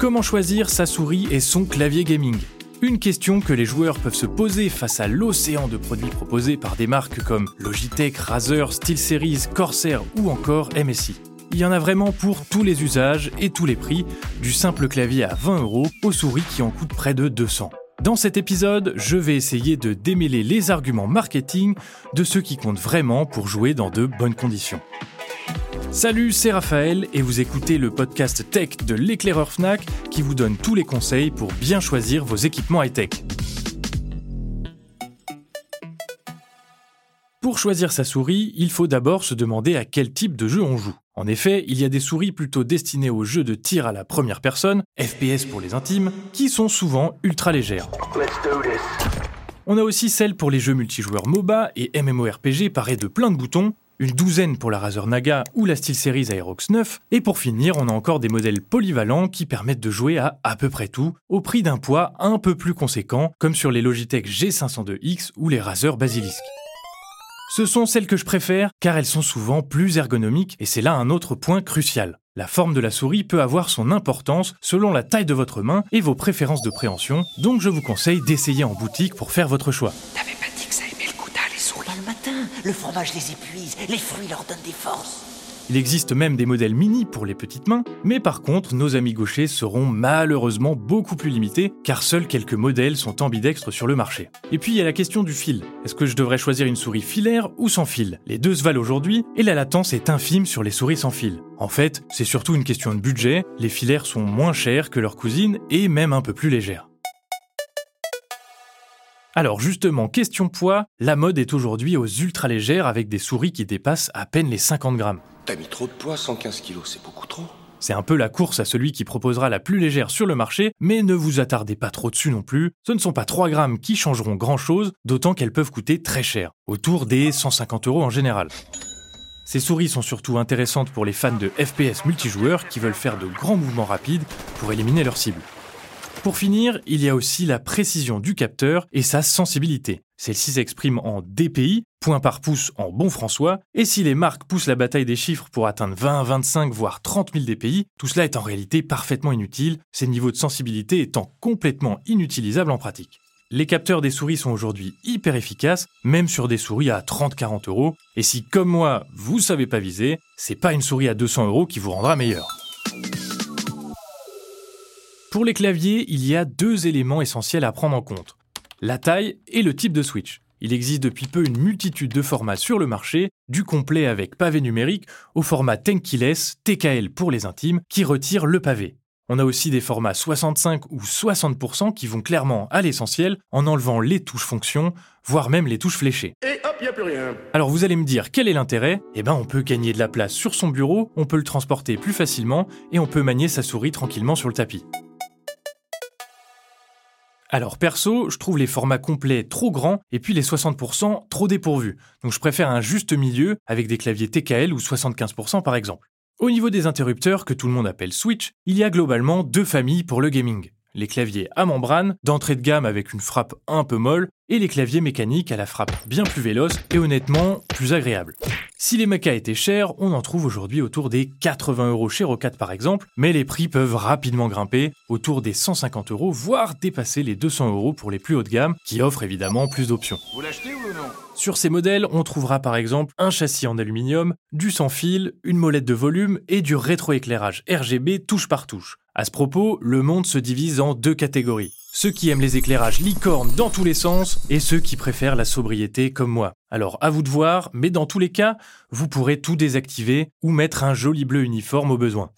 Comment choisir sa souris et son clavier gaming? Une question que les joueurs peuvent se poser face à l'océan de produits proposés par des marques comme Logitech, Razer, SteelSeries, Corsair ou encore MSI. Il y en a vraiment pour tous les usages et tous les prix, du simple clavier à 20 euros aux souris qui en coûtent près de 200. Dans cet épisode, je vais essayer de démêler les arguments marketing de ceux qui comptent vraiment pour jouer dans de bonnes conditions. Salut, c'est Raphaël et vous écoutez le podcast tech de l'éclaireur Fnac qui vous donne tous les conseils pour bien choisir vos équipements high-tech. Pour choisir sa souris, il faut d'abord se demander à quel type de jeu on joue. En effet, il y a des souris plutôt destinées aux jeux de tir à la première personne, FPS pour les intimes, qui sont souvent ultra légères. On a aussi celles pour les jeux multijoueurs MOBA et MMORPG parées de plein de boutons, une douzaine pour la Razer Naga ou la SteelSeries Aerox 9, et pour finir, on a encore des modèles polyvalents qui permettent de jouer à à peu près tout, au prix d'un poids un peu plus conséquent, comme sur les Logitech G502X ou les Razer Basilisk. Ce sont celles que je préfère car elles sont souvent plus ergonomiques et c'est là un autre point crucial. La forme de la souris peut avoir son importance selon la taille de votre main et vos préférences de préhension, donc je vous conseille d'essayer en boutique pour faire votre choix. Le fromage les épuise, les fruits leur donnent des forces. Il existe même des modèles mini pour les petites mains, mais par contre, nos amis gauchers seront malheureusement beaucoup plus limités, car seuls quelques modèles sont ambidextres sur le marché. Et puis il y a la question du fil. Est-ce que je devrais choisir une souris filaire ou sans fil? Les deux se valent aujourd'hui, et la latence est infime sur les souris sans fil. En fait, c'est surtout une question de budget, les filaires sont moins chers que leurs cousines, et même un peu plus légères. Alors justement, question poids, la mode est aujourd'hui aux ultra légères avec des souris qui dépassent à peine les 50 grammes. T'as mis trop de poids, 115 kilos, c'est beaucoup trop. C'est un peu la course à celui qui proposera la plus légère sur le marché, mais ne vous attardez pas trop dessus non plus. Ce ne sont pas 3 grammes qui changeront grand chose, d'autant qu'elles peuvent coûter très cher, autour des 150 euros en général. Ces souris sont surtout intéressantes pour les fans de FPS multijoueurs qui veulent faire de grands mouvements rapides pour éliminer leur cible. Pour finir, il y a aussi la précision du capteur et sa sensibilité. Celle-ci s'exprime en DPI, point par pouce en bon François, et si les marques poussent la bataille des chiffres pour atteindre 20, 25, voire 30 000 DPI, tout cela est en réalité parfaitement inutile, ces niveaux de sensibilité étant complètement inutilisables en pratique. Les capteurs des souris sont aujourd'hui hyper efficaces, même sur des souris à 30-40 euros, et si comme moi, vous savez pas viser, c'est pas une souris à 200 euros qui vous rendra meilleur. Pour les claviers, il y a deux éléments essentiels à prendre en compte. La taille et le type de switch. Il existe depuis peu une multitude de formats sur le marché, du complet avec pavé numérique au format Tenkyless, TKL pour les intimes, qui retire le pavé. On a aussi des formats 65 ou 60% qui vont clairement à l'essentiel en enlevant les touches fonctions, voire même les touches fléchées. Et hop, y a plus rien. Alors vous allez me dire quel est l'intérêt? Eh ben on peut gagner de la place sur son bureau, on peut le transporter plus facilement et on peut manier sa souris tranquillement sur le tapis. Alors perso, je trouve les formats complets trop grands et puis les 60% trop dépourvus. Donc je préfère un juste milieu avec des claviers TKL ou 75% par exemple. Au niveau des interrupteurs que tout le monde appelle Switch, il y a globalement deux familles pour le gaming. Les claviers à membrane, d'entrée de gamme avec une frappe un peu molle, et les claviers mécaniques à la frappe bien plus véloce et honnêtement plus agréable. Si les mechas étaient chers, on en trouve aujourd'hui autour des 80 euros chez Rocat par exemple, mais les prix peuvent rapidement grimper, autour des 150 euros, voire dépasser les 200 euros pour les plus hautes de gamme, qui offrent évidemment plus d'options. Vous l'achetez ou non? Sur ces modèles, on trouvera par exemple un châssis en aluminium, du sans fil, une molette de volume et du rétroéclairage RGB touche par touche. À ce propos, le monde se divise en deux catégories. Ceux qui aiment les éclairages licornes dans tous les sens et ceux qui préfèrent la sobriété comme moi. Alors à vous de voir, mais dans tous les cas, vous pourrez tout désactiver ou mettre un joli bleu uniforme au besoin.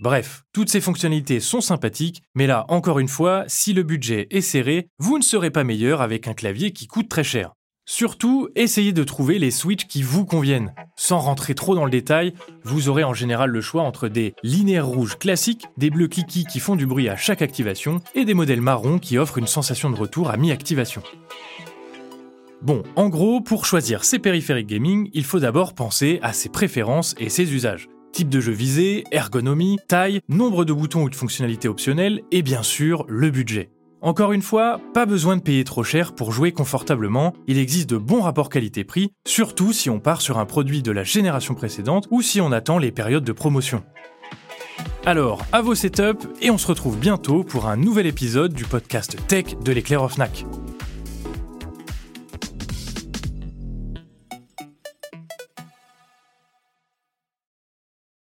Bref, toutes ces fonctionnalités sont sympathiques, mais là, encore une fois, si le budget est serré, vous ne serez pas meilleur avec un clavier qui coûte très cher. Surtout, essayez de trouver les switches qui vous conviennent. Sans rentrer trop dans le détail, vous aurez en général le choix entre des linéaires rouges classiques, des bleus cliquis qui font du bruit à chaque activation, et des modèles marrons qui offrent une sensation de retour à mi-activation. Bon, en gros, pour choisir ses périphériques gaming, il faut d'abord penser à ses préférences et ses usages. Type de jeu visé, ergonomie, taille, nombre de boutons ou de fonctionnalités optionnelles, et bien sûr, le budget. Encore une fois, pas besoin de payer trop cher pour jouer confortablement, il existe de bons rapports qualité-prix, surtout si on part sur un produit de la génération précédente ou si on attend les périodes de promotion. Alors, à vos setups et on se retrouve bientôt pour un nouvel épisode du podcast Tech de l'éclair of Fnac.